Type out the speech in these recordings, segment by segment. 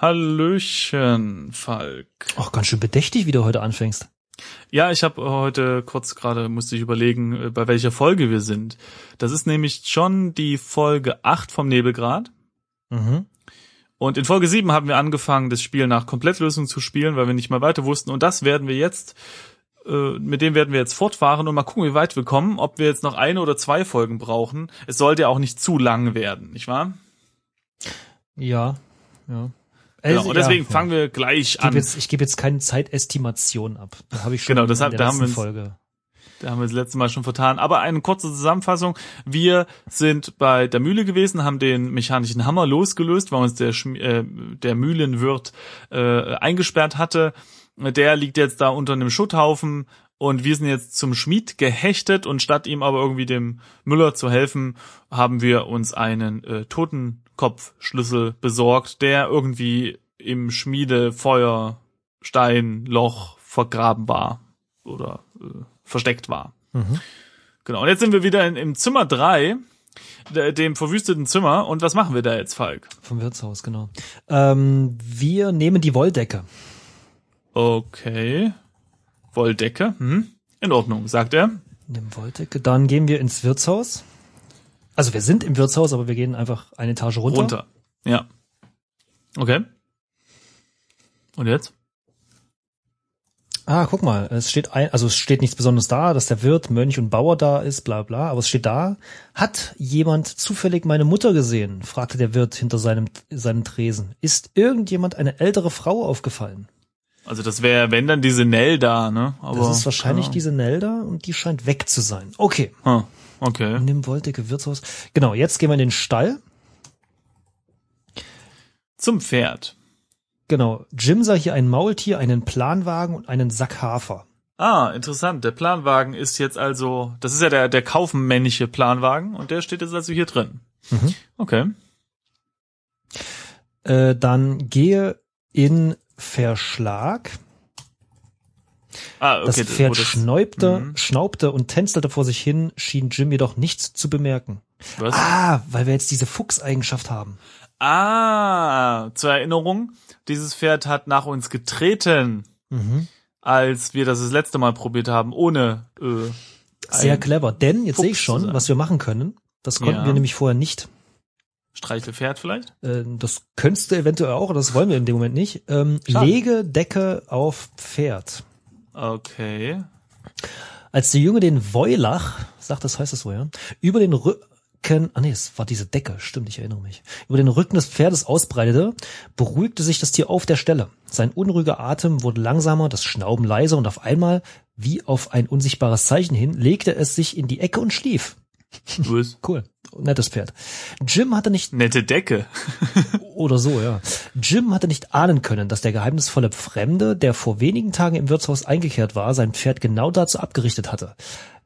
Hallöchen, Falk. Ach, ganz schön bedächtig, wie du heute anfängst. Ja, ich habe heute kurz gerade musste ich überlegen, äh, bei welcher Folge wir sind. Das ist nämlich schon die Folge 8 vom Nebelgrad. Mhm. Und in Folge 7 haben wir angefangen, das Spiel nach Komplettlösung zu spielen, weil wir nicht mal weiter wussten. Und das werden wir jetzt, äh, mit dem werden wir jetzt fortfahren und mal gucken, wie weit wir kommen, ob wir jetzt noch eine oder zwei Folgen brauchen. Es sollte ja auch nicht zu lang werden, nicht wahr? Ja, ja. Genau, Also, und deswegen ja, fangen wir gleich Ich an. jetzt, ich gebe jetzt keine Zeitestimation ab. Da habe ich schon Genau, das in der da haben wir Folge. Da haben wir das letzte Mal schon vertan. Aber eine kurze Zusammenfassung. Wir sind bei der Mühle gewesen, haben den mechanischen Hammer losgelöst, weil uns der, Schm äh, der Mühlenwirt äh, eingesperrt hatte. Der liegt jetzt da unter einem Schutthaufen und wir sind jetzt zum Schmied gehechtet und statt ihm aber irgendwie dem Müller zu helfen, haben wir uns einen äh, Totenkopfschlüssel besorgt, der irgendwie im Schmiedefeuer Steinloch vergraben war oder äh, versteckt war. Mhm. Genau. Und jetzt sind wir wieder in, im Zimmer drei, de- dem verwüsteten Zimmer. Und was machen wir da jetzt, Falk? Vom Wirtshaus, genau. Ähm, wir nehmen die Wolldecke. Okay. Wolldecke. Hm. In Ordnung, sagt er. Nehmen Wolldecke. Dann gehen wir ins Wirtshaus. Also wir sind im Wirtshaus, aber wir gehen einfach eine Etage runter. Runter. Ja. Okay. Und jetzt? Ah, guck mal, es steht ein, also es steht nichts Besonderes da, dass der Wirt, Mönch und Bauer da ist, bla bla, aber es steht da, hat jemand zufällig meine Mutter gesehen? fragte der Wirt hinter seinem, seinem Tresen. Ist irgendjemand eine ältere Frau aufgefallen? Also das wäre, wenn dann diese Nell da, ne? Aber, Das ist wahrscheinlich diese Nelda und die scheint weg zu sein. Okay, Hm. Okay. nimm Wolldecke Wirtshaus. Genau, jetzt gehen wir in den Stall. Zum Pferd. Genau, Jim sah hier ein Maultier, einen Planwagen und einen Sack Hafer. Ah, interessant. Der Planwagen ist jetzt also, das ist ja der, der kaufmännische Planwagen und der steht jetzt also hier drin. Mhm. Okay. Äh, dann gehe in Verschlag. Ah, okay. Das Pferd das- schnaubte, Mhm. schnaubte und tänzelte vor sich hin, schien Jim jedoch nichts zu bemerken. Was? Ah, weil wir jetzt diese Fuchseigenschaft haben. Ah, zur Erinnerung, dieses Pferd hat nach uns getreten, Mhm. als wir das das letzte Mal probiert haben, ohne äh, Sehr clever, denn jetzt Fuchs sehe ich schon, was wir machen können. Das konnten Ja. wir nämlich vorher nicht. Streichelpferd vielleicht. Äh, das könntest du eventuell auch, das wollen wir in dem Moment nicht. Ähm, Schade. lege Decke auf Pferd. Okay. Als der Junge den Woilach, sagt das heißt das so, ja, über den Rücken, ah nee, es war diese Decke, stimmt, ich erinnere mich, über den Rücken des Pferdes ausbreitete, beruhigte sich das Tier auf der Stelle. Sein unruhiger Atem wurde langsamer, das Schnauben leiser und auf einmal, wie auf ein unsichtbares Zeichen hin, legte es sich in die Ecke und schlief. Was? Cool. Nettes Pferd. Jim hatte nicht Nette Decke. oder so, ja. Jim hatte nicht ahnen können, dass der geheimnisvolle Fremde, der vor wenigen Tagen im Wirtshaus eingekehrt war, sein Pferd genau dazu abgerichtet hatte.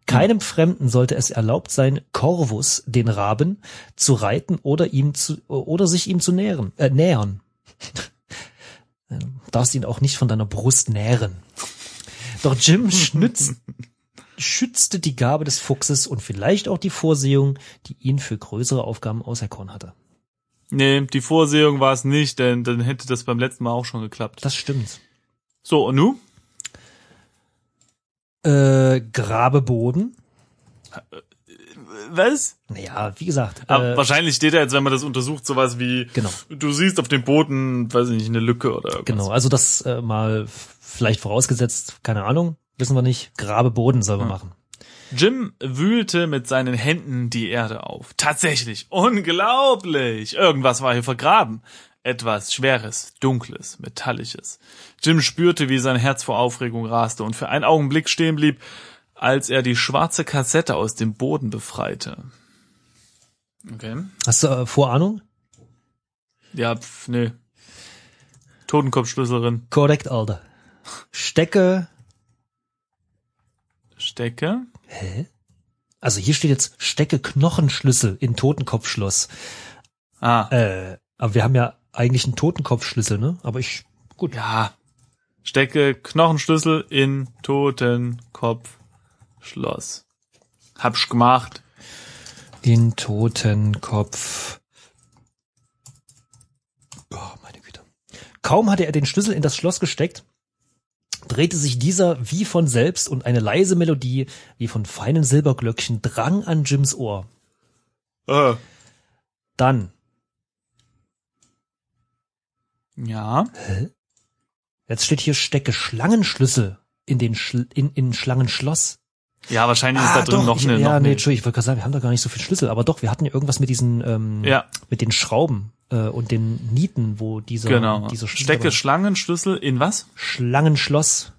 Keinem Fremden sollte es erlaubt sein, Corvus, den Raben, zu reiten oder ihm zu, oder sich ihm zu nähern, äh, nähern. Du darfst ihn auch nicht von deiner Brust nähren. Doch Jim schnützt, schützte die Gabe des Fuchses und vielleicht auch die Vorsehung, die ihn für größere Aufgaben auserkoren hatte. Nee, die Vorsehung war es nicht, denn dann hätte das beim letzten Mal auch schon geklappt. Das stimmt. So, und nu? Äh, Grabe Boden. Was? Naja, wie gesagt. Aber äh, wahrscheinlich steht da jetzt, wenn man das untersucht, sowas wie, Genau. du siehst auf dem Boden, weiß ich nicht, eine Lücke oder irgendwas. genau, also das äh, mal vielleicht vorausgesetzt, keine Ahnung, wissen wir nicht. Grabe Boden sollen wir machen. Jim wühlte mit seinen Händen die Erde auf. Tatsächlich, unglaublich. Irgendwas war hier vergraben. Etwas Schweres, Dunkles, Metallisches. Jim spürte, wie sein Herz vor Aufregung raste und für einen Augenblick stehen blieb, als er die schwarze Kassette aus dem Boden befreite. Okay. Hast du äh, Vorahnung? Ja, pf, nee. Totenkopfschlüsselin. Korrekt, Alter. Stecke. Stecke. Hä? Also hier steht jetzt Stecke Knochenschlüssel in Totenkopfschloss. Ah, Äh, aber wir haben ja eigentlich einen Totenkopfschlüssel, ne? Aber ich, gut. ja. Stecke Knochenschlüssel in Totenkopfschloss. Hab's gemacht. In Totenkopf. Oh, meine Güte. Kaum hatte er den Schlüssel in das Schloss gesteckt, drehte sich dieser wie von selbst und eine leise Melodie wie von feinen Silberglöckchen drang an Jims Ohr. Äh. Dann, Ja. jetzt steht hier stecke Schlangenschlüssel in den Schl in, in Schlangenschloss. Ja, wahrscheinlich ist da drin doch, noch ich, eine. Ja, noch nee, eine. Entschuldigung, ich wollte gerade sagen, wir haben da gar nicht so viel Schlüssel, aber doch, wir hatten ja irgendwas mit diesen, ähm, Ja, mit den Schrauben äh, und den Nieten, wo dieser, genau. dieser Schlüssel Stecke. Schlangenschlüssel in was? Schlangenschloss.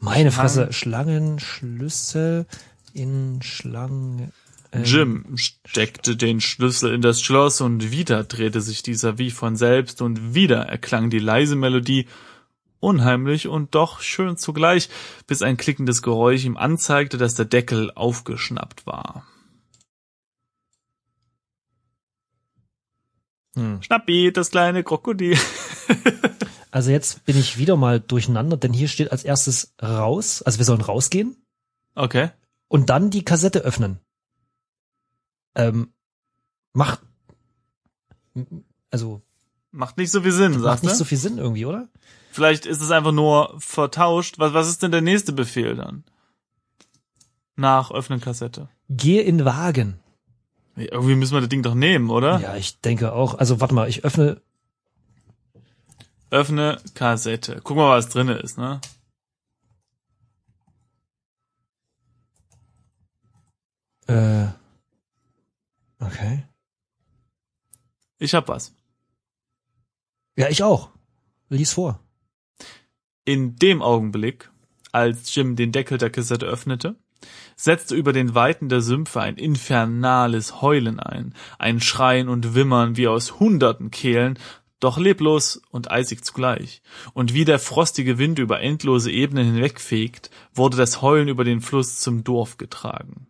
Meine Fresse, Schlangenschlüssel in Schlangen. ähm, Jim steckte den Schlüssel in das Schloss und wieder drehte sich dieser wie von selbst und wieder erklang die leise Melodie, unheimlich und doch schön zugleich, bis ein klickendes Geräusch ihm anzeigte, dass der Deckel aufgeschnappt war. Hm. Schnappi, das kleine Krokodil. Also jetzt bin ich wieder mal durcheinander, denn hier steht als erstes raus, also wir sollen rausgehen Okay. und dann die Kassette öffnen. Ähm, macht, also Macht nicht so viel Sinn, macht sagst nicht du? so viel Sinn irgendwie, oder? Vielleicht ist es einfach nur vertauscht. Was, was ist denn der nächste Befehl dann? Nach öffnen Kassette. Geh in Wagen. Irgendwie müssen wir das Ding doch nehmen, oder? Ja, ich denke auch. Also warte mal, ich öffne. Öffne Kassette. Guck mal, was drinne ist, ne? Äh, okay. Ich hab was. Ja, ich auch. Lies vor. In dem Augenblick, als Jim den Deckel der Kassette öffnete, setzte über den Weiten der Sümpfe ein infernales Heulen ein, ein Schreien und Wimmern wie aus hunderten Kehlen, doch leblos und eisig zugleich. Und wie der frostige Wind über endlose Ebenen hinwegfegt, wurde das Heulen über den Fluss zum Dorf getragen.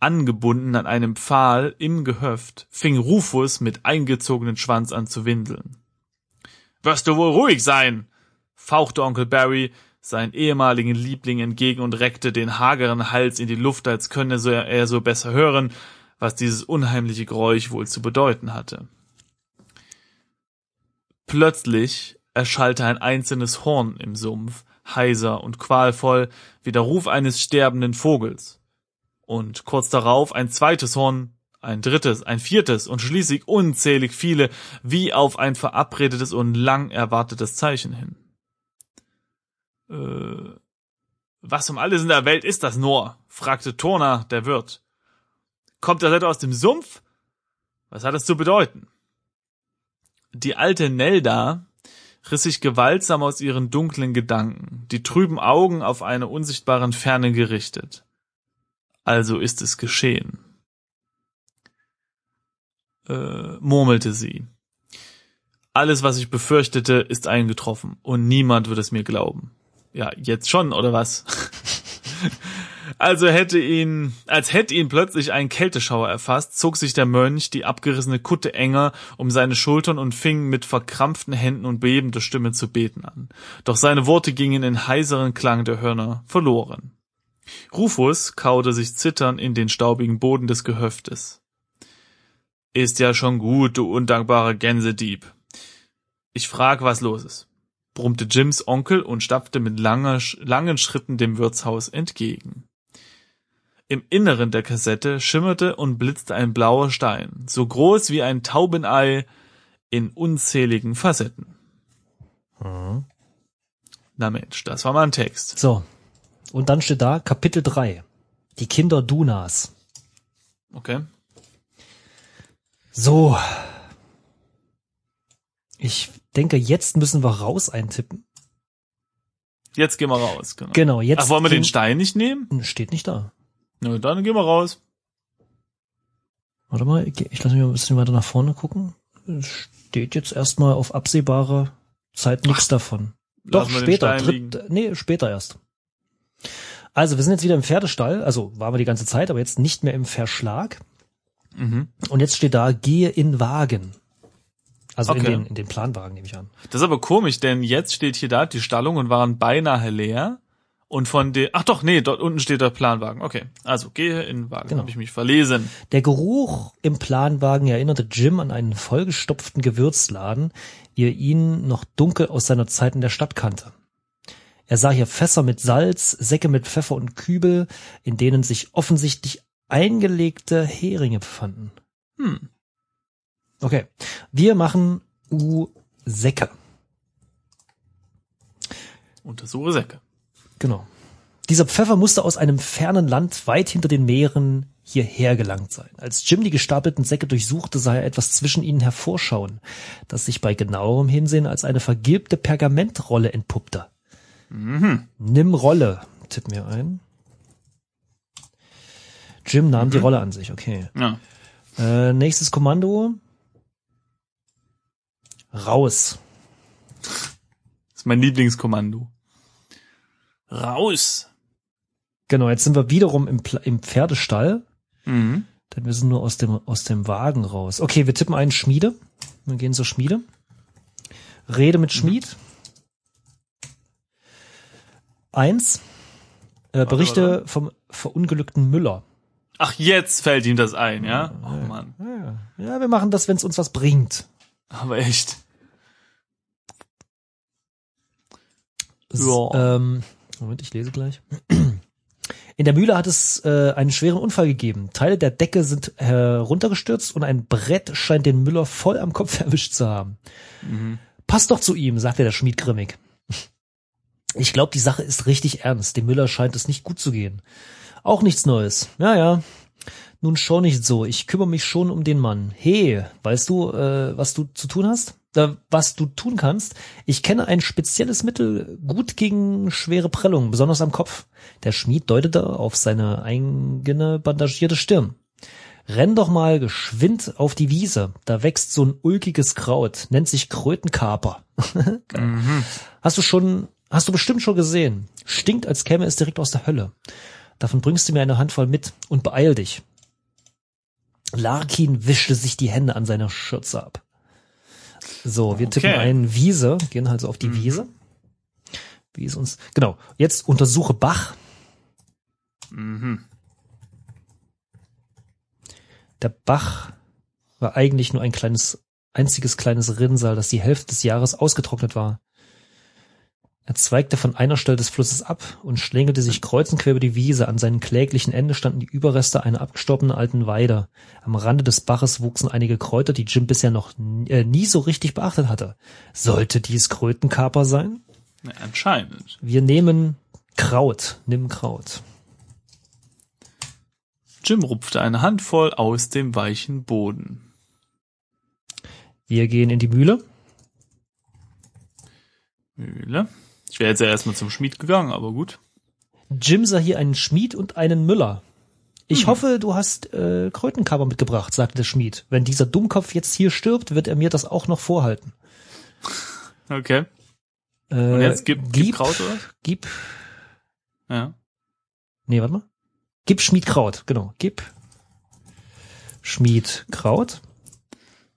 Angebunden an einem Pfahl im Gehöft, fing Rufus mit eingezogenen Schwanz an zu windeln. Wirst du wohl ruhig sein? fauchte Onkel Barry seinen ehemaligen Liebling entgegen und reckte den hageren Hals in die Luft, als könne er so besser hören, was dieses unheimliche Geräusch wohl zu bedeuten hatte. Plötzlich erschallte ein einzelnes Horn im Sumpf, heiser und qualvoll wie der Ruf eines sterbenden Vogels. Und kurz darauf ein zweites Horn, ein drittes, ein viertes und schließlich unzählig viele, wie auf ein verabredetes und lang erwartetes Zeichen hin. Äh, was um alles in der Welt ist das nur? fragte Turner, der Wirt. Kommt das etwa aus dem Sumpf? Was hat es zu bedeuten? Die alte Nelda riss sich gewaltsam aus ihren dunklen Gedanken, die trüben Augen auf eine unsichtbaren Ferne gerichtet. Also ist es geschehen. Äh, murmelte sie. Alles, was ich befürchtete, ist eingetroffen und niemand wird es mir glauben. Ja, jetzt schon, oder was? Also hätte ihn, als hätte ihn plötzlich ein Kälteschauer erfasst, zog sich der Mönch die abgerissene Kutte enger um seine Schultern und fing mit verkrampften Händen und bebender Stimme zu beten an. Doch seine Worte gingen in heiseren Klang der Hörner verloren. Rufus kaute sich zitternd in den staubigen Boden des Gehöftes. Ist ja schon gut, du undankbarer Gänsedieb. Ich frag, was los ist, brummte Jims Onkel und stapfte mit langer, langen Schritten dem Wirtshaus entgegen. Im Inneren der Kassette schimmerte und blitzte ein blauer Stein, so groß wie ein Taubenei in unzähligen Facetten. Na Mensch, das war mal ein Text. So. Und dann steht da Kapitel 3. Die Kinder Dunas. Okay. So. Ich denke, jetzt müssen wir raus eintippen. Jetzt gehen wir raus. Genau. Genau, jetzt. Ach, wollen wir den Stein nicht nehmen? Steht nicht da. Na, dann gehen wir raus. Warte mal, ich lasse mich mal ein bisschen weiter nach vorne gucken. Steht jetzt erstmal auf absehbare Zeit nichts davon. Doch, später. Dritt, nee, später erst. Also, wir sind jetzt wieder im Pferdestall. Also, waren wir die ganze Zeit, aber jetzt nicht mehr im Verschlag. Mhm. Und jetzt steht da, gehe in Wagen. Also in, Okay. den, in den Planwagen, nehme ich an. Das ist aber komisch, denn jetzt steht hier da, die Stallungen waren beinahe leer Und von den, ach doch, nee, dort unten steht der Planwagen. Okay, also gehe in den Wagen, Genau. habe ich mich verlesen. Der Geruch im Planwagen erinnerte Jim an einen vollgestopften Gewürzladen, wie er ihn noch dunkel aus seiner Zeit in der Stadt kannte. Er sah hier Fässer mit Salz, Säcke mit Pfeffer und Kübel, in denen sich offensichtlich eingelegte Heringe befanden. Hm. Okay, wir machen U-Säcke. Untersuche Säcke. Genau. Dieser Pfeffer musste aus einem fernen Land weit hinter den Meeren hierher gelangt sein. Als Jim die gestapelten Säcke durchsuchte, sah er etwas zwischen ihnen hervorschauen, das sich bei genauerem Hinsehen als eine vergilbte Pergamentrolle entpuppte. Nimm Rolle, tipp mir ein. Jim nahm die Rolle an sich, okay. Ja. Äh, nächstes Kommando. Raus. Das ist mein Lieblingskommando. Raus. Genau, jetzt sind wir wiederum im, im Pferdestall. Mhm. Denn wir sind nur aus dem, aus dem Wagen raus. Okay, wir tippen einen Schmiede. Wir gehen zur Schmiede. Rede mit Schmied. Eins. Äh, Berichte warte. vom verunglückten Müller. Ach, jetzt fällt ihm das ein, ja? Oh Mann. Ja, ja wir machen das, wenn es uns was bringt. Aber echt. S- Ja. Ähm, Moment, ich lese gleich. In der Mühle hat es äh, einen schweren Unfall gegeben. Teile der Decke sind heruntergestürzt und ein Brett scheint den Müller voll am Kopf erwischt zu haben. Pass doch zu ihm, sagte der Schmied grimmig. Ich glaube, die Sache ist richtig ernst. Dem Müller scheint es nicht gut zu gehen. Auch nichts Neues. Ja, ja. Nun schon nicht so. Ich kümmere mich schon um den Mann. Hey, weißt du, äh, was du zu tun hast? Äh, was du tun kannst? Ich kenne ein spezielles Mittel gut gegen schwere Prellungen, besonders am Kopf. Der Schmied deutete auf seine eigene bandagierte Stirn. Renn doch mal geschwind auf die Wiese. Da wächst so ein ulkiges Kraut, nennt sich Krötenkaper. Hast du schon, hast du bestimmt schon gesehen. Stinkt, als käme es direkt aus der Hölle. Davon bringst du mir eine Handvoll mit und beeil dich. Larkin wischte sich die Hände an seiner Schürze ab. So, wir tippen Okay. ein Wiese, gehen also auf die Wiese. Wie ist uns, genau. Jetzt untersuche Bach. Mhm. Der Bach war eigentlich nur ein kleines, einziges kleines Rinnsal, das die Hälfte des Jahres ausgetrocknet war. Er zweigte von einer Stelle des Flusses ab und schlängelte sich kreuz und quer über die Wiese. An seinem kläglichen Ende standen die Überreste einer abgestorbenen alten Weide. Am Rande des Baches wuchsen einige Kräuter, die Jim bisher noch äh, nie so richtig beachtet hatte. Sollte dies Krötenkaper sein? Ja, anscheinend. Wir nehmen Kraut. Nimm Kraut. Jim rupfte eine Handvoll aus dem weichen Boden. Wir gehen in die Mühle. Mühle. Ich wäre jetzt ja erstmal zum Schmied gegangen, aber gut. Jim sah hier einen Schmied und einen Müller. Ich hoffe, du hast äh, Krötenkaper mitgebracht, sagte der Schmied. Wenn dieser Dummkopf jetzt hier stirbt, wird er mir das auch noch vorhalten. Okay. Äh, Und jetzt gib, gib Kraut, oder? Gib, Ja. nee, warte mal. Gib Schmied Kraut, genau. Gib Schmied Kraut.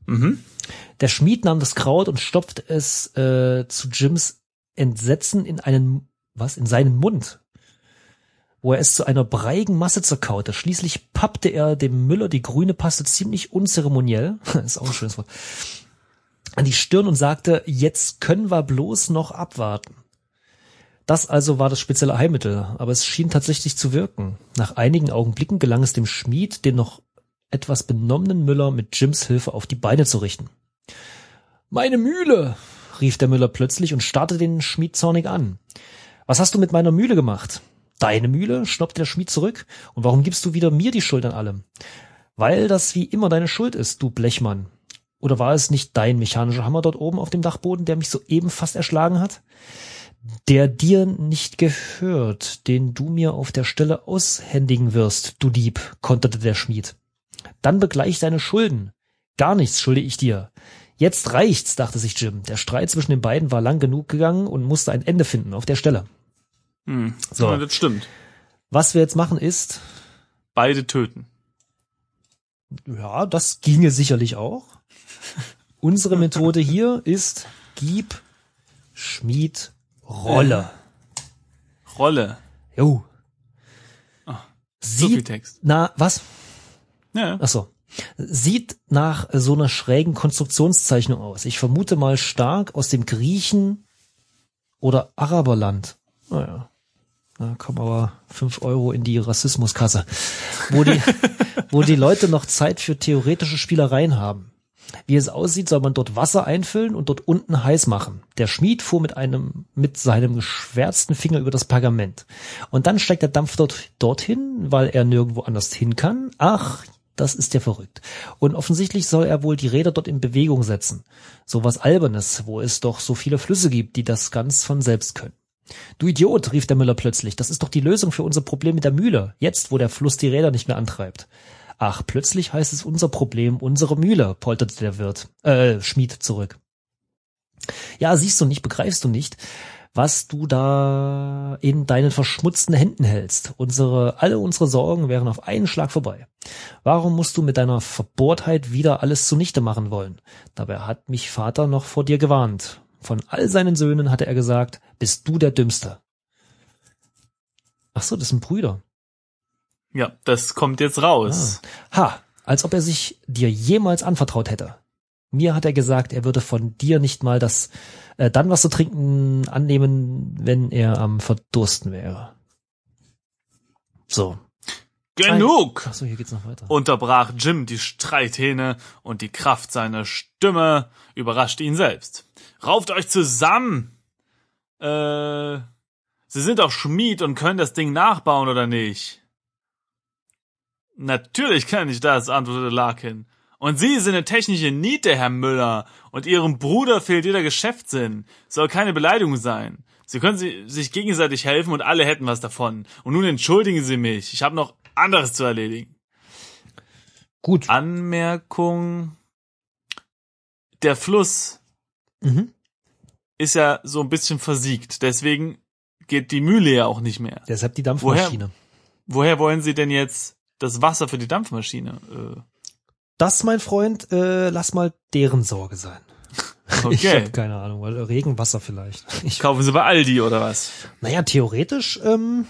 Mhm. Der Schmied nahm das Kraut und stopfte es äh, zu Jims Entsetzen in einen, was, in seinen Mund, wo er es zu einer breiigen Masse zerkaute. Schließlich pappte er dem Müller die grüne Paste ziemlich unzeremoniell, ist auch ein schönes Wort, an die Stirn und sagte, jetzt können wir bloß noch abwarten. Das also war das spezielle Heilmittel, aber es schien tatsächlich zu wirken. Nach einigen Augenblicken gelang es dem Schmied, den noch etwas benommenen Müller mit Jims Hilfe auf die Beine zu richten. Meine Mühle! Rief der Müller plötzlich und starrte den Schmied zornig an. Was hast du mit meiner Mühle gemacht? Deine Mühle? schnappte der Schmied zurück. Und warum gibst du wieder mir die Schuld an allem? Weil das wie immer deine Schuld ist, du Blechmann. Oder war es nicht dein mechanischer Hammer dort oben auf dem Dachboden, der mich soeben fast erschlagen hat? Der dir nicht gehört, den du mir auf der Stelle aushändigen wirst, du Dieb, konterte der Schmied. Dann begleich deine Schulden. Gar nichts schulde ich dir. Jetzt reicht's, dachte sich Jim. Der Streit zwischen den beiden war lang genug gegangen und musste ein Ende finden auf der Stelle. Hm. So. Ja, das stimmt. Was wir jetzt machen ist, Beide töten. ja, das ginge sicherlich auch. Unsere Methode hier ist, gib Schmied Rolle. Rolle. Jo. So viel Text. na, was? Ja. Ach so. Sieht nach so einer schrägen Konstruktionszeichnung aus. Ich vermute mal stark aus dem Griechen oder Araberland. Naja. Da kommen aber fünf Euro in die Rassismuskasse. Wo die, wo die Leute noch Zeit für theoretische Spielereien haben. Wie es aussieht, soll man dort Wasser einfüllen und dort unten heiß machen. Der Schmied fuhr mit einem, mit seinem geschwärzten Finger über das Pergament. Und dann steigt der Dampf dort, dorthin, weil er nirgendwo anders hin kann. Ach, das ist ja verrückt. Und offensichtlich soll er wohl die Räder dort in Bewegung setzen. So was Albernes, wo es doch so viele Flüsse gibt, die das ganz von selbst können. Du Idiot, rief der Müller plötzlich, das ist doch die Lösung für unser Problem mit der Mühle, jetzt wo der Fluss die Räder nicht mehr antreibt. Ach, plötzlich heißt es unser Problem, unsere Mühle, polterte der Wirt, äh, Schmied zurück. Ja, siehst du nicht, begreifst du nicht, was du da in deinen verschmutzten Händen hältst. Unsere, alle unsere Sorgen wären auf einen Schlag vorbei. Warum musst du mit deiner Verbohrtheit wieder alles zunichte machen wollen? Dabei hat mich Vater noch vor dir gewarnt. Von all seinen Söhnen hatte er gesagt, bist du der Dümmste. Ach so, das sind Brüder. Ja, das kommt jetzt raus. Ha, als ob er sich dir jemals anvertraut hätte. Mir hat er gesagt, er würde von dir nicht mal das äh, dann was zu trinken annehmen, wenn er am Verdursten wäre. So. Genug! Ach so, hier geht's noch weiter. unterbrach Jim die Streithähne und die Kraft seiner Stimme überraschte ihn selbst. Rauft euch zusammen! Äh, Sie sind doch Schmied und können das Ding nachbauen, oder nicht? Natürlich kann ich das, antwortete Larkin. Und Sie sind eine technische Niete, Herr Müller, und Ihrem Bruder fehlt jeder Geschäftssinn. Soll keine Beleidigung sein. Sie können si- sich gegenseitig helfen und alle hätten was davon. Und nun entschuldigen Sie mich. Ich habe noch anderes zu erledigen. Gut. Anmerkung. Der Fluss Mhm. ist ja so ein bisschen versiegt. Deswegen geht die Mühle ja auch nicht mehr. Deshalb die Dampfmaschine. Woher wollen Sie denn jetzt das Wasser für die Dampfmaschine? Das, mein Freund, äh, lass mal deren Sorge sein. Ich okay. habe keine Ahnung, weil Regenwasser vielleicht. Ich, Kaufen Sie bei Aldi oder was? naja, theoretisch, ähm,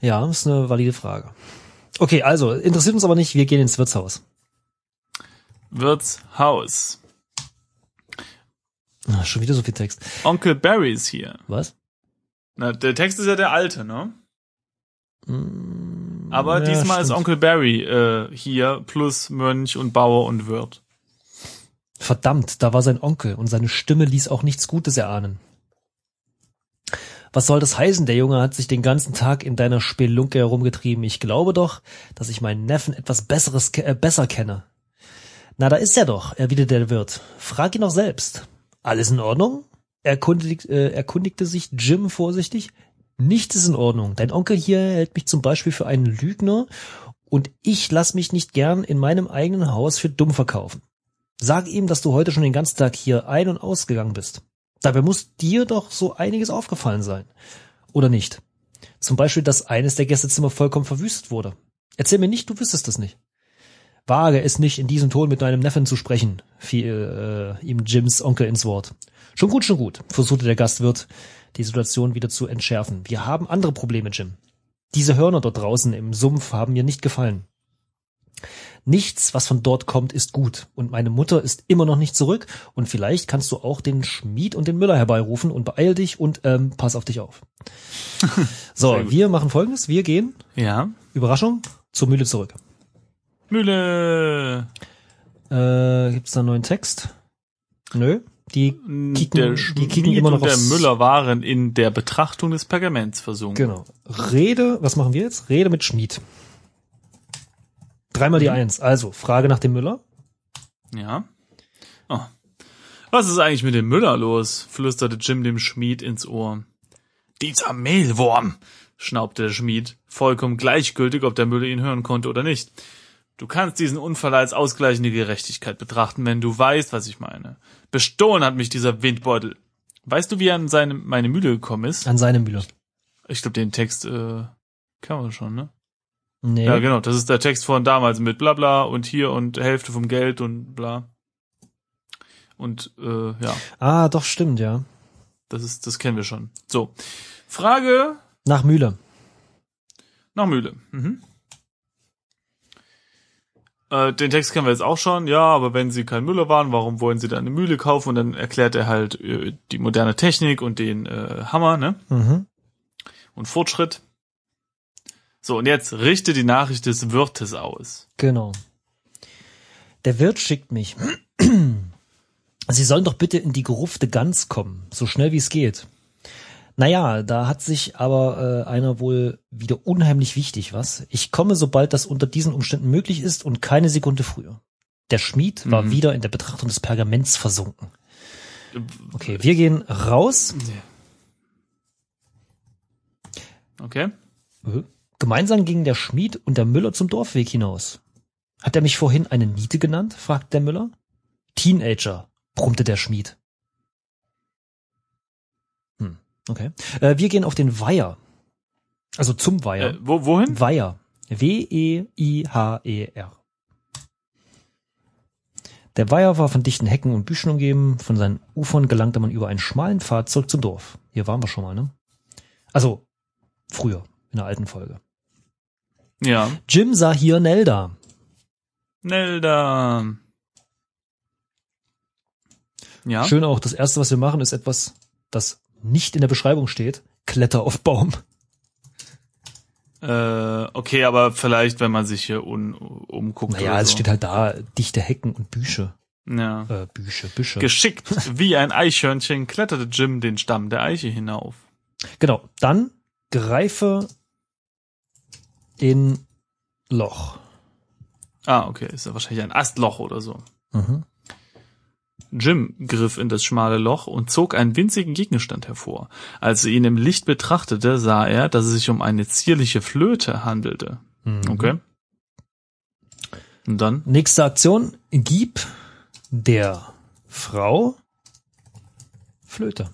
ja, ist eine valide Frage. Okay, also, interessiert uns aber nicht, wir gehen ins Wirtshaus. Wirtshaus. Ah, schon wieder so viel Text. Onkel Barry ist hier. Was? Na, der Text ist ja der alte, ne? Aber ja, diesmal ist stimmt. Onkel Barry äh, hier plus Mönch und Bauer und Wirt. Verdammt, da war sein Onkel und seine Stimme ließ auch nichts Gutes erahnen. Was soll das heißen? Der Junge hat sich den ganzen Tag in deiner Spelunke herumgetrieben. Ich glaube doch, dass ich meinen Neffen etwas Besseres, äh, besser kenne. Na, da ist er doch, erwiderte der Wirt. Frag ihn doch selbst. Alles in Ordnung? Erkundigt, äh, erkundigte sich Jim vorsichtig. Nichts ist in Ordnung. Dein Onkel hier hält mich zum Beispiel für einen Lügner und ich lass mich nicht gern in meinem eigenen Haus für dumm verkaufen. Sag ihm, dass du heute schon den ganzen Tag hier ein- und ausgegangen bist. Dabei muss dir doch so einiges aufgefallen sein. Oder nicht? Zum Beispiel, dass eines der Gästezimmer vollkommen verwüstet wurde. Erzähl mir nicht, du wüsstest es nicht. Wage es nicht, in diesem Ton mit deinem Neffen zu sprechen, fiel äh, ihm Jims Onkel ins Wort. Schon gut, schon gut, versuchte der Gastwirt, die Situation wieder zu entschärfen. Wir haben andere Probleme, Jim. Diese Hörner dort draußen im Sumpf haben mir nicht gefallen. Nichts, was von dort kommt, ist gut. Und meine Mutter ist immer noch nicht zurück. Und vielleicht kannst du auch den Schmied und den Müller herbeirufen und beeil dich und ähm, pass auf dich auf. So, wir machen folgendes. Wir gehen, Ja. Überraschung, zur Mühle zurück. Mühle. Äh, gibt's da einen neuen Text? Nö. Die kicken, der die Schmied kicken immer noch und der Müller waren in der Betrachtung des Pergaments versunken. Genau. Rede, was machen wir jetzt? Rede mit Schmied. Dreimal die Mhm. Eins. Also, Frage nach dem Müller. Ja. Oh. Was ist eigentlich mit dem Müller los? flüsterte Jim dem Schmied ins Ohr. Dieser Mehlwurm, schnaubte der Schmied, vollkommen gleichgültig, ob der Müller ihn hören konnte oder nicht. Du kannst diesen Unfall als ausgleichende Gerechtigkeit betrachten, wenn du weißt, was ich meine. Bestohlen hat mich dieser Windbeutel. Weißt du, wie er an seine, meine Mühle gekommen ist? An seine Mühle. Ich glaube, den Text äh, kann man schon, ne? Nee. Ja, genau. Das ist der Text von damals mit bla bla und hier und Hälfte vom Geld und bla. Und äh, ja. Ah, doch, stimmt, ja. Das ist, das kennen wir schon. So. Frage Nach Mühle. nach Mühle. Mhm. Äh, den Text kennen wir jetzt auch schon. Ja, aber wenn Sie kein Müller waren, warum wollen Sie da eine Mühle kaufen? Und dann erklärt er halt äh, die moderne Technik und den äh, Hammer, ne? Mhm. Und Fortschritt. So, und jetzt richte die Nachricht des Wirtes aus. Genau. Der Wirt schickt mich. Sie sollen doch bitte in die gerufte Gans kommen, so schnell wie es geht. Naja, da hat sich aber äh, einer wohl wieder unheimlich wichtig was. Ich komme, sobald das unter diesen Umständen möglich ist und keine Sekunde früher. Der Schmied war Mhm. wieder in der Betrachtung des Pergaments versunken. Okay, wir gehen raus. Okay. Äh, Gemeinsam gingen der Schmied und der Müller zum Dorfweg hinaus. Hat er mich vorhin eine Niete genannt? fragte der Müller. Teenager, brummte der Schmied. Hm, okay. Äh, wir gehen auf den Weiher. Also zum Weiher. Äh, wo, wohin? Weiher. W-E-I-H-E-R. Der Weiher war von dichten Hecken und Büschen umgeben. Von seinen Ufern gelangte man über einen schmalen Pfad zurück zum Dorf. Hier waren wir schon mal, ne? Also, früher, in der alten Folge. Ja. Jim sah hier Nelda. Nelda. Ja. Schön auch, das erste, was wir machen, ist etwas, das nicht in der Beschreibung steht. Kletter auf Baum. Äh, okay, aber vielleicht, wenn man sich hier un, umguckt. Naja, es so. steht halt da, dichte Hecken und Büsche. Ja. Äh, Büsche, Büsche. Geschickt wie ein Eichhörnchen kletterte Jim den Stamm der Eiche hinauf. Genau. Dann greife in Loch. Ah, okay, ist ja wahrscheinlich ein Astloch oder so. Mhm. Jim griff in das schmale Loch und zog einen winzigen Gegenstand hervor. Als er ihn im Licht betrachtete, sah er, dass es sich um eine zierliche Flöte handelte. Mhm. Okay. Und dann? Nächste Aktion. Gib der Frau Flöte.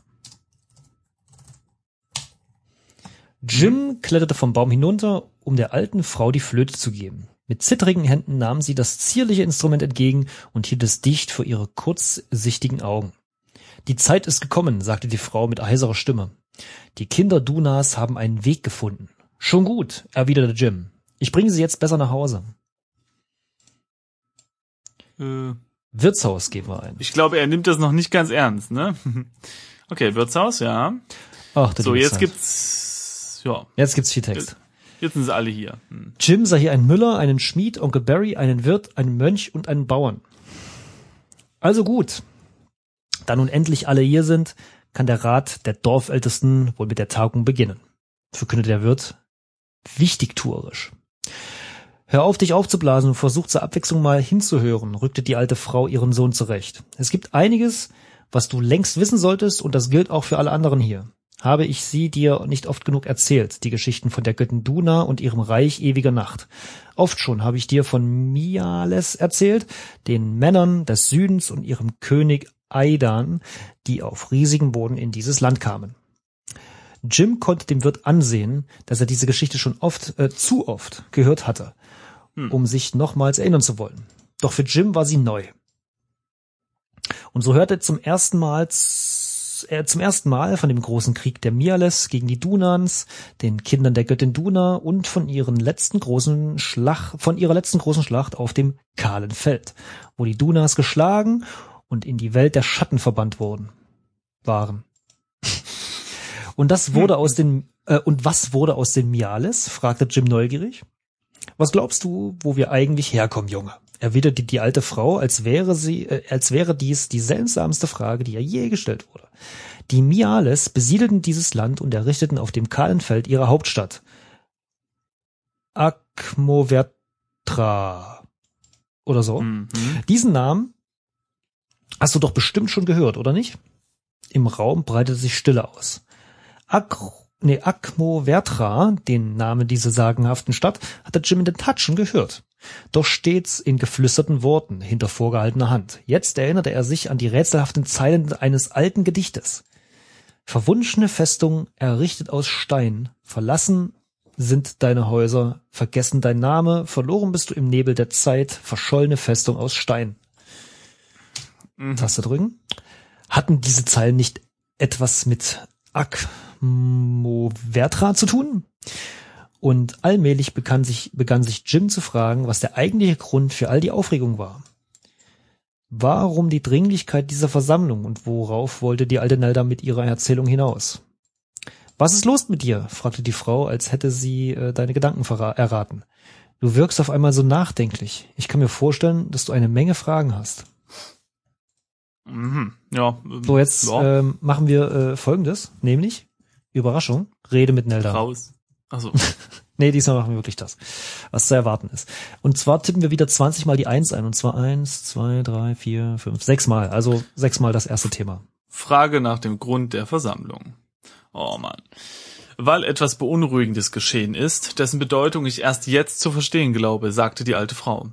Jim kletterte vom Baum hinunter, um der alten Frau die Flöte zu geben. Mit zittrigen Händen nahm sie das zierliche Instrument entgegen und hielt es dicht vor ihre kurzsichtigen Augen. Die Zeit ist gekommen, sagte die Frau mit heiserer Stimme. Die Kinder Dunas haben einen Weg gefunden. Schon gut, erwiderte Jim. Ich bringe sie jetzt besser nach Hause. Äh, Wirtshaus gehen wir ein. ich glaube, er nimmt das noch nicht ganz ernst, ne? Okay, Wirtshaus, ja. Ach, So, jetzt Zeit. gibt's, ja, Jetzt gibt's viel Text. Jetzt sind sie alle hier. Hm. Jim sah hier einen Müller, einen Schmied, Onkel Barry, einen Wirt, einen Mönch und einen Bauern. Also gut. Da nun endlich alle hier sind, kann der Rat der Dorfältesten wohl mit der Tagung beginnen. Verkündete der Wirt wichtigtuerisch. Hör auf, dich aufzublasen und versuch zur Abwechslung mal hinzuhören, rückte die alte Frau ihren Sohn zurecht. Es gibt einiges, was du längst wissen solltest, und das gilt auch für alle anderen hier. Habe ich sie dir nicht oft genug erzählt, die Geschichten von der Göttin Duna und ihrem Reich ewiger Nacht. Oft schon habe ich dir von Miales erzählt, den Männern des Südens und ihrem König Aidan, die auf riesigem Boden in dieses Land kamen. Jim konnte dem Wirt ansehen, dass er diese Geschichte schon oft, äh, zu oft gehört hatte, um sich nochmals erinnern zu wollen. Doch für Jim war sie neu. Und so hörte er zum ersten Mal, äh, zum ersten Mal von dem großen Krieg der Miales gegen die Dunans, den Kindern der Göttin Duna und von ihren letzten großen Schlacht, von ihrer letzten großen Schlacht auf dem kahlen Feld, wo die Dunas geschlagen und in die Welt der Schatten verbannt wurden, waren. Und das wurde aus den, äh, und was wurde aus den Miales? fragte Jim neugierig. Was glaubst du, wo wir eigentlich herkommen, Junge? Erwiderte die alte Frau, als wäre sie, äh, als wäre dies die seltsamste Frage, die ihr je gestellt wurde. Die Miales besiedelten dieses Land und errichteten auf dem kahlen Feld ihre Hauptstadt. Akmovertra. Oder so. Mhm. Diesen Namen hast du doch bestimmt schon gehört, oder nicht? Im Raum breitete sich Stille aus. Ak nee, Akmovertra, den Namen dieser sagenhaften Stadt, hatte Jim in der Tat schon gehört. Doch stets in geflüsterten Worten hinter vorgehaltener Hand. Jetzt erinnerte er sich an die rätselhaften Zeilen eines alten Gedichtes. Verwunschene Festung, errichtet aus Stein, verlassen sind deine Häuser, vergessen dein Name, verloren bist du im Nebel der Zeit, verschollene Festung aus Stein. Mhm. Taste drücken. Hatten diese Zeilen nicht etwas mit Akmovertra zu tun. Und allmählich begann sich, begann sich Jim zu fragen, was der eigentliche Grund für all die Aufregung war. Warum die Dringlichkeit dieser Versammlung und worauf wollte die alte Nelda mit ihrer Erzählung hinaus? Was ist los mit dir? fragte die Frau, als hätte sie äh, deine Gedanken erraten. Du wirkst auf einmal so nachdenklich. Ich kann mir vorstellen, dass du eine Menge Fragen hast. Mhm. Ja. So, jetzt ja. Ähm, machen wir äh, folgendes, nämlich Überraschung, Rede mit Nelda. Raus. Also. nee, diesmal machen wir wirklich das, was zu erwarten ist. Und zwar tippen wir wieder 20 mal die Eins ein. Und zwar eins, zwei, drei, vier, fünf, sechs Mal. Also sechs Mal das erste Thema. Frage nach dem Grund der Versammlung. Oh man. Weil etwas Beunruhigendes geschehen ist, dessen Bedeutung ich erst jetzt zu verstehen glaube, sagte die alte Frau.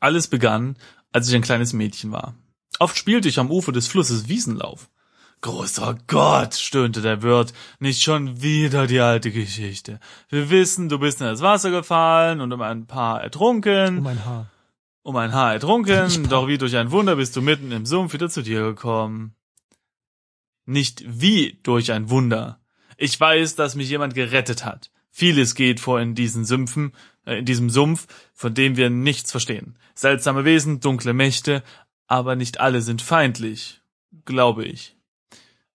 Alles begann, als ich ein kleines Mädchen war. Oft spielte ich am Ufer des Flusses Wiesenlauf. Großer Gott, stöhnte der Wirt, nicht schon wieder die alte Geschichte. Wir wissen, du bist in das Wasser gefallen und um ein Paar ertrunken. Um ein Haar. Um ein Haar ertrunken, doch wie durch ein Wunder bist du mitten im Sumpf wieder zu dir gekommen. Nicht wie durch ein Wunder. Ich weiß, dass mich jemand gerettet hat. Vieles geht vor in diesen Sümpfen, äh, in diesem Sumpf, von dem wir nichts verstehen. Seltsame Wesen, dunkle Mächte, aber nicht alle sind feindlich, glaube ich.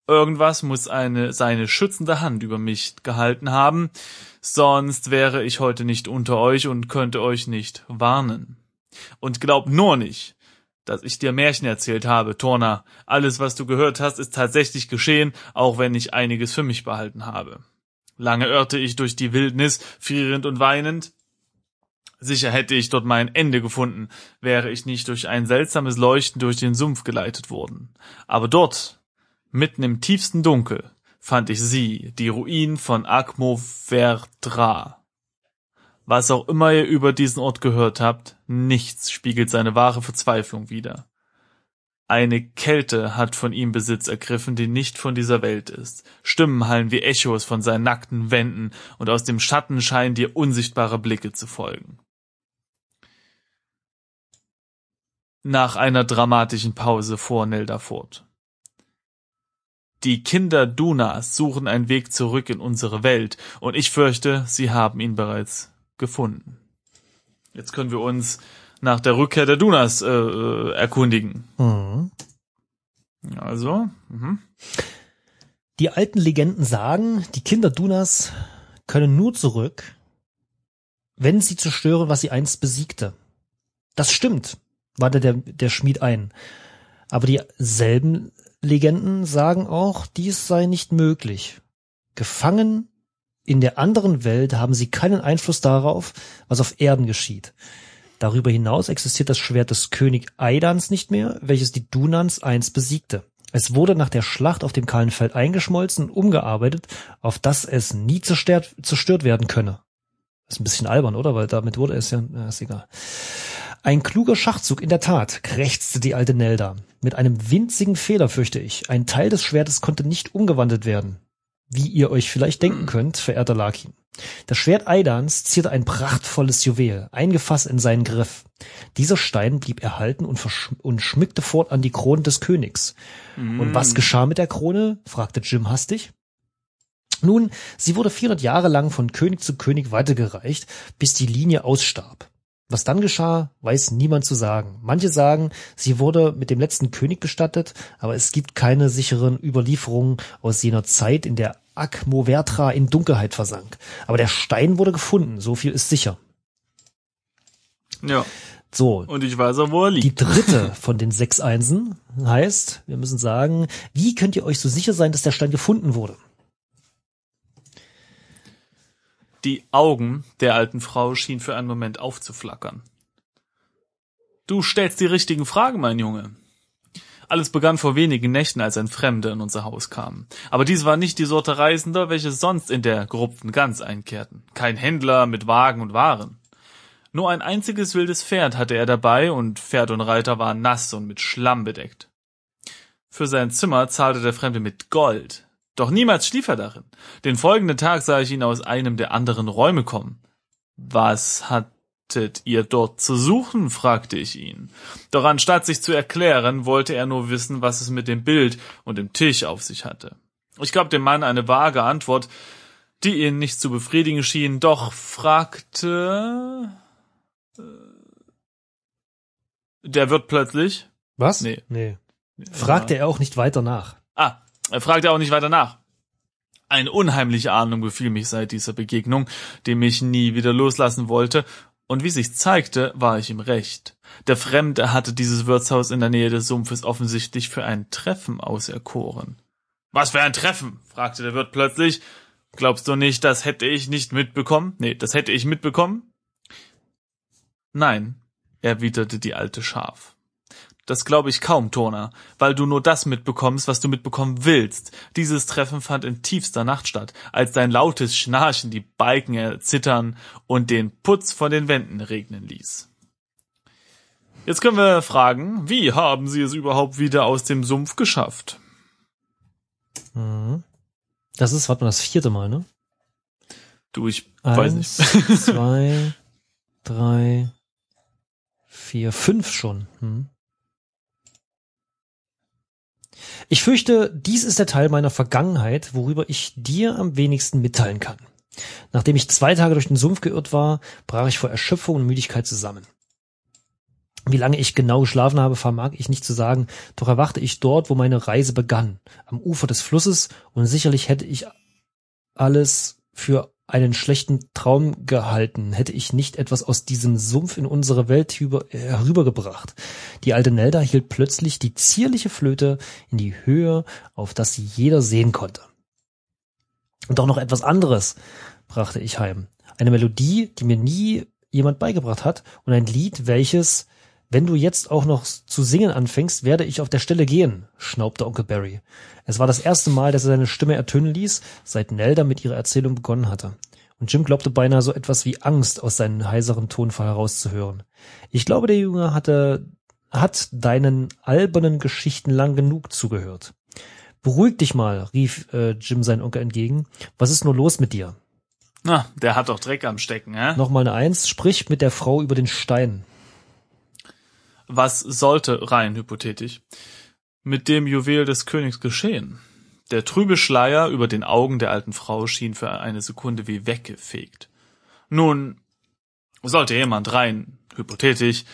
Irgendwas muss eine seine schützende Hand über mich gehalten haben, sonst wäre ich heute nicht unter euch und könnte euch nicht warnen. Und glaub nur nicht, dass ich dir Märchen erzählt habe, Torna. Alles, was du gehört hast, ist tatsächlich geschehen, auch wenn ich einiges für mich behalten habe. Lange irrte ich durch die Wildnis, frierend und weinend. Sicher hätte ich dort mein Ende gefunden, wäre ich nicht durch ein seltsames Leuchten durch den Sumpf geleitet worden. Aber dort, Mitten im tiefsten Dunkel fand ich sie, die Ruinen von Agmoverdra. Was auch immer ihr über diesen Ort gehört habt, nichts spiegelt seine wahre Verzweiflung wider. Eine Kälte hat von ihm Besitz ergriffen, die nicht von dieser Welt ist. Stimmen hallen wie Echos von seinen nackten Wänden, und aus dem Schatten scheinen dir unsichtbare Blicke zu folgen. Nach einer dramatischen Pause fuhr Nelda fort. Die Kinder Dunas suchen einen Weg zurück in unsere Welt, und ich fürchte, sie haben ihn bereits gefunden. Jetzt können wir uns nach der Rückkehr der Dunas äh, äh erkundigen. Mhm. Also. Mhm. Die alten Legenden sagen, die Kinder Dunas können nur zurück, wenn sie zerstören, was sie einst besiegte. Das stimmt, wandte der, der Schmied ein. Aber dieselben Legenden sagen auch, dies sei nicht möglich. Gefangen in der anderen Welt haben sie keinen Einfluss darauf, was auf Erden geschieht. Darüber hinaus existiert das Schwert des König Aidans nicht mehr, welches die Dunans einst besiegte. Es wurde nach der Schlacht auf dem kahlen Feld eingeschmolzen und umgearbeitet, auf dass es nie zerstört, zerstört werden könne. Das ist ein bisschen albern, oder? Weil damit wurde es ja, ja ist egal. Ein kluger Schachzug in der Tat, krächzte die alte Nelda. Mit einem winzigen Fehler, fürchte ich. Ein Teil des Schwertes konnte nicht umgewandelt werden. Wie ihr euch vielleicht denken könnt, verehrter Lakin. Das Schwert Aidans zierte ein prachtvolles Juwel, eingefasst in seinen Griff. Dieser Stein blieb erhalten und, und schmückte fortan die Krone des Königs. Mm. Und was geschah mit der Krone? fragte Jim hastig. Nun, sie wurde 400 Jahre lang von König zu König weitergereicht, bis die Linie ausstarb. Was dann geschah, weiß niemand zu sagen. Manche sagen, sie wurde mit dem letzten König bestattet, aber es gibt keine sicheren Überlieferungen aus jener Zeit, in der Akmovertra in Dunkelheit versank. Aber der Stein wurde gefunden, so viel ist sicher. Ja. So. Und ich weiß auch, wo er liegt. Die dritte von den sechs Einsen heißt, wir müssen sagen, wie könnt ihr euch so sicher sein, dass der Stein gefunden wurde? Die Augen der alten Frau schienen für einen Moment aufzuflackern. Du stellst die richtigen Fragen, mein Junge. Alles begann vor wenigen Nächten, als ein Fremder in unser Haus kam. Aber dies war nicht die Sorte Reisender, welche sonst in der gerupften Gans einkehrten. Kein Händler mit Wagen und Waren. Nur ein einziges wildes Pferd hatte er dabei, und Pferd und Reiter waren nass und mit Schlamm bedeckt. Für sein Zimmer zahlte der Fremde mit Gold, doch niemals schlief er darin. Den folgenden Tag sah ich ihn aus einem der anderen Räume kommen. Was hat hattet ihr dort zu suchen? fragte ich ihn. Doch anstatt sich zu erklären, wollte er nur wissen, was es mit dem Bild und dem Tisch auf sich hatte. Ich gab dem Mann eine vage Antwort, die ihn nicht zu befriedigen schien, doch fragte. Äh, der wird plötzlich. Was? Nee. Nee. Fragte er auch nicht weiter nach. Ah, er fragte auch nicht weiter nach. Eine unheimliche Ahnung befiel mich seit dieser Begegnung, die mich nie wieder loslassen wollte, und wie sich zeigte, war ich ihm recht. Der Fremde hatte dieses Wirtshaus in der Nähe des Sumpfes offensichtlich für ein Treffen auserkoren. Was für ein Treffen? fragte der Wirt plötzlich. Glaubst du nicht, das hätte ich nicht mitbekommen? Nee, das hätte ich mitbekommen? Nein, erwiderte die Alte scharf. Das glaube ich kaum, Turner, weil du nur das mitbekommst, was du mitbekommen willst. Dieses Treffen fand in tiefster Nacht statt, als dein lautes Schnarchen die Balken erzittern und den Putz von den Wänden regnen ließ. Jetzt können wir fragen, wie haben sie es überhaupt wieder aus dem Sumpf geschafft? Mhm. Das ist, warte mal, das vierte Mal, ne? Du, ich Eins, weiß nicht. zwei, drei, vier, fünf schon. Hm. Ich fürchte, dies ist der Teil meiner Vergangenheit, worüber ich dir am wenigsten mitteilen kann. Nachdem ich zwei Tage durch den Sumpf geirrt war, brach ich vor Erschöpfung und Müdigkeit zusammen. Wie lange ich genau geschlafen habe, vermag ich nicht zu sagen, doch erwachte ich dort, wo meine Reise begann, am Ufer des Flusses, und sicherlich hätte ich alles für einen schlechten Traum gehalten, hätte ich nicht etwas aus diesem Sumpf in unsere Welt äh, herübergebracht. Die alte Nelda hielt plötzlich die zierliche Flöte in die Höhe, auf dass sie jeder sehen konnte. Und auch noch etwas anderes brachte ich heim. Eine Melodie, die mir nie jemand beigebracht hat und ein Lied, welches wenn du jetzt auch noch zu singen anfängst, werde ich auf der Stelle gehen, schnaubte Onkel Barry. Es war das erste Mal, dass er seine Stimme ertönen ließ, seit Nelda mit ihrer Erzählung begonnen hatte. Und Jim glaubte beinahe so etwas wie Angst aus seinem heiseren Tonfall herauszuhören. Ich glaube, der Junge hatte, hat deinen albernen Geschichten lang genug zugehört. Beruhig dich mal, rief äh, Jim sein Onkel entgegen. Was ist nur los mit dir? Na, der hat doch Dreck am Stecken, hä? Nochmal eine Eins, sprich mit der Frau über den Stein. Was sollte rein hypothetisch mit dem Juwel des Königs geschehen? Der trübe Schleier über den Augen der alten Frau schien für eine Sekunde wie weggefegt. Nun, sollte jemand rein hypothetisch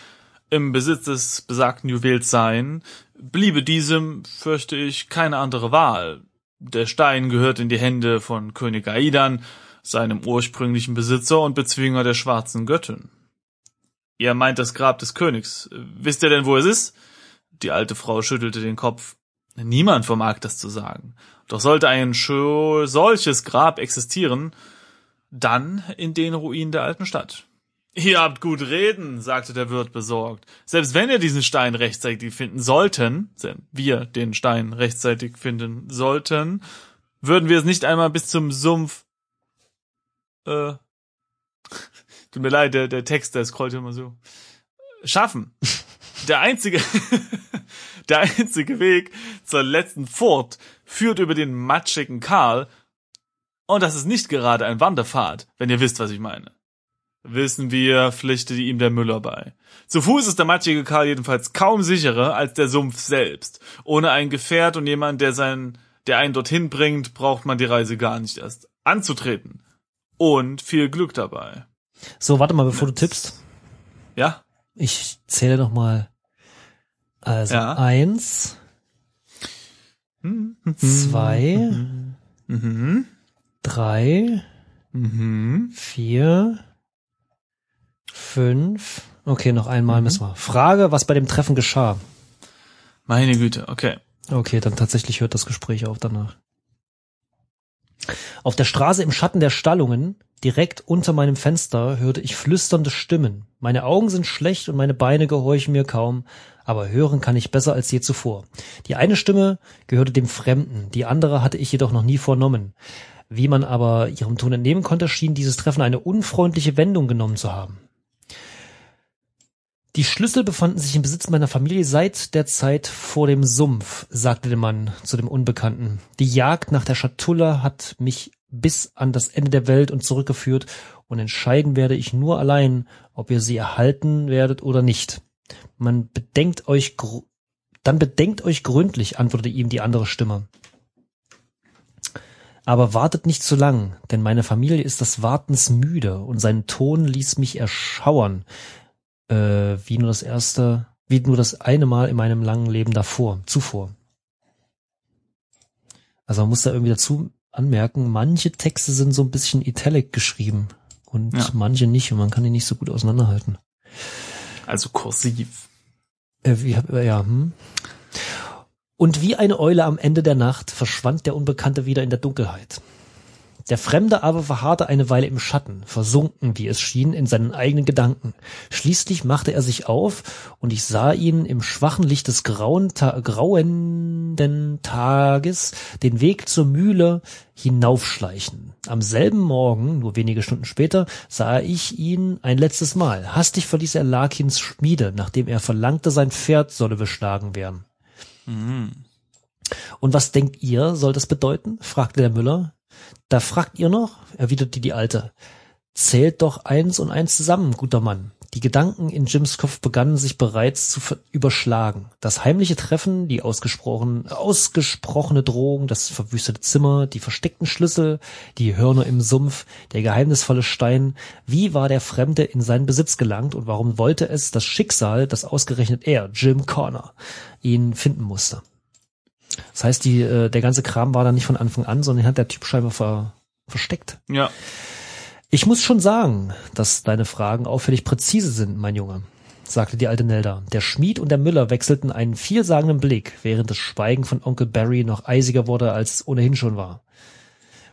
im Besitz des besagten Juwels sein, bliebe diesem, fürchte ich, keine andere Wahl. Der Stein gehört in die Hände von König Aidan, seinem ursprünglichen Besitzer und Bezwinger der schwarzen Göttin. Ihr meint das Grab des Königs. Wisst ihr denn, wo es ist? Die alte Frau schüttelte den Kopf. Niemand vermag das zu sagen. Doch sollte ein solches Grab existieren, dann in den Ruinen der alten Stadt. Ihr habt gut reden, sagte der Wirt besorgt. Selbst wenn ihr diesen Stein rechtzeitig finden sollten, wir den Stein rechtzeitig finden sollten, würden wir es nicht einmal bis zum Sumpf äh, Tut mir leid, der, der Text, der scrollt immer so. Schaffen. Der einzige, der einzige Weg zur letzten Furt führt über den matschigen Karl. Und das ist nicht gerade ein Wanderpfad, wenn ihr wisst, was ich meine. Wissen wir, pflichtete ihm der Müller bei. Zu Fuß ist der matschige Karl jedenfalls kaum sicherer als der Sumpf selbst. Ohne ein Gefährt und jemand, der sein, der einen dorthin bringt, braucht man die Reise gar nicht erst anzutreten. Und viel Glück dabei. So, warte mal, bevor du tippst. Ja? Ich zähle noch mal. Also Ja. eins, zwei, Mhm. drei, Mhm. vier, fünf. Okay, noch Mhm. einmal müssen wir. Frage, was bei dem Treffen geschah. Meine Güte, okay. Okay, dann tatsächlich hört das Gespräch auf danach. Auf der Straße im Schatten der Stallungen, direkt unter meinem Fenster, hörte ich flüsternde Stimmen. Meine Augen sind schlecht und meine Beine gehorchen mir kaum, aber hören kann ich besser als je zuvor. Die eine Stimme gehörte dem Fremden, die andere hatte ich jedoch noch nie vernommen. Wie man aber ihrem Ton entnehmen konnte, schien dieses Treffen eine unfreundliche Wendung genommen zu haben. Die Schlüssel befanden sich im Besitz meiner Familie seit der Zeit vor dem Sumpf, sagte der Mann zu dem Unbekannten. Die Jagd nach der Schatulle hat mich bis an das Ende der Welt und zurückgeführt und entscheiden werde ich nur allein, ob ihr sie erhalten werdet oder nicht. Man bedenkt euch, dann bedenkt euch gründlich, antwortete ihm die andere Stimme. Aber wartet nicht zu lang, denn meine Familie ist des Wartens müde und sein Ton ließ mich erschauern, äh, wie nur das erste, wie nur das eine Mal in meinem langen Leben davor, zuvor. Also man muss da irgendwie dazu anmerken, manche Texte sind so ein bisschen italic geschrieben und ja. manche nicht und man kann die nicht so gut auseinanderhalten. Also kursiv. Äh, wie, ja, hm. Und wie eine Eule am Ende der Nacht verschwand der Unbekannte wieder in der Dunkelheit. Der Fremde aber verharrte eine Weile im Schatten, versunken, wie es schien, in seinen eigenen Gedanken. Schließlich machte er sich auf, und ich sah ihn im schwachen Licht des grauen, ta grauenden Tages den Weg zur Mühle hinaufschleichen. Am selben Morgen, nur wenige Stunden später, sah ich ihn ein letztes Mal. Hastig verließ er Larkins Schmiede, nachdem er verlangte, sein Pferd solle beschlagen werden. Mhm. Und was denkt ihr, soll das bedeuten? fragte der Müller. Da fragt ihr noch, erwiderte die Alte. Zählt doch eins und eins zusammen, guter Mann. Die Gedanken in Jims Kopf begannen sich bereits zu überschlagen. Das heimliche Treffen, die ausgesprochen, ausgesprochene Drohung, das verwüstete Zimmer, die versteckten Schlüssel, die Hörner im Sumpf, der geheimnisvolle Stein. Wie war der Fremde in seinen Besitz gelangt und warum wollte es das Schicksal, dass ausgerechnet er, Jim Corner, ihn finden musste? Das heißt, die, äh, der ganze Kram war da nicht von Anfang an, sondern hat der Typ scheinbar ver, versteckt. Ja. Ich muss schon sagen, dass deine Fragen auffällig präzise sind, mein Junge, sagte die alte Nelda. Der Schmied und der Müller wechselten einen vielsagenden Blick, während das Schweigen von Onkel Barry noch eisiger wurde, als es ohnehin schon war.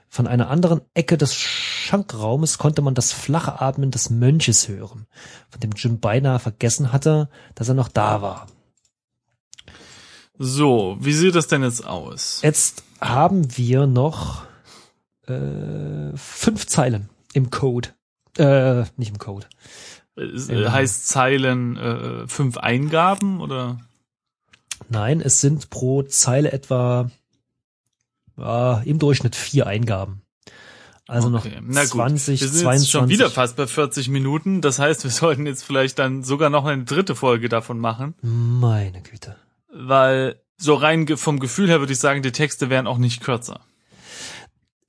Von einer anderen Ecke des Schankraumes konnte man das flache Atmen des Mönches hören, von dem Jim beinahe vergessen hatte, dass er noch da war. So, wie sieht das denn jetzt aus? Jetzt haben wir noch äh, fünf Zeilen im Code. Äh, nicht im Code. Es, äh, heißt Zeilen äh, fünf Eingaben oder? Nein, es sind pro Zeile etwa äh, im Durchschnitt vier Eingaben. Also okay. noch 20, Wir sind 22. Jetzt schon wieder fast bei 40 Minuten. Das heißt, wir sollten jetzt vielleicht dann sogar noch eine dritte Folge davon machen. Meine Güte weil so rein vom Gefühl her würde ich sagen, die Texte wären auch nicht kürzer.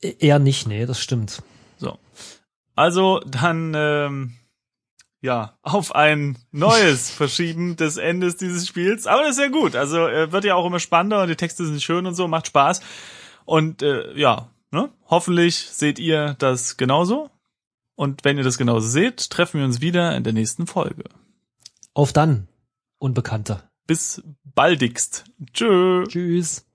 E-, eher nicht, nee, das stimmt. So. Also dann ähm, ja, auf ein neues Verschieben des Endes dieses Spiels. Aber das ist ja gut. Also äh, wird ja auch immer spannender und die Texte sind schön und so, macht Spaß. Und äh, ja, ne? hoffentlich seht ihr das genauso. Und wenn ihr das genauso seht, treffen wir uns wieder in der nächsten Folge. Auf dann, Unbekannte. Bis baldigst. Tschö. Tschüss.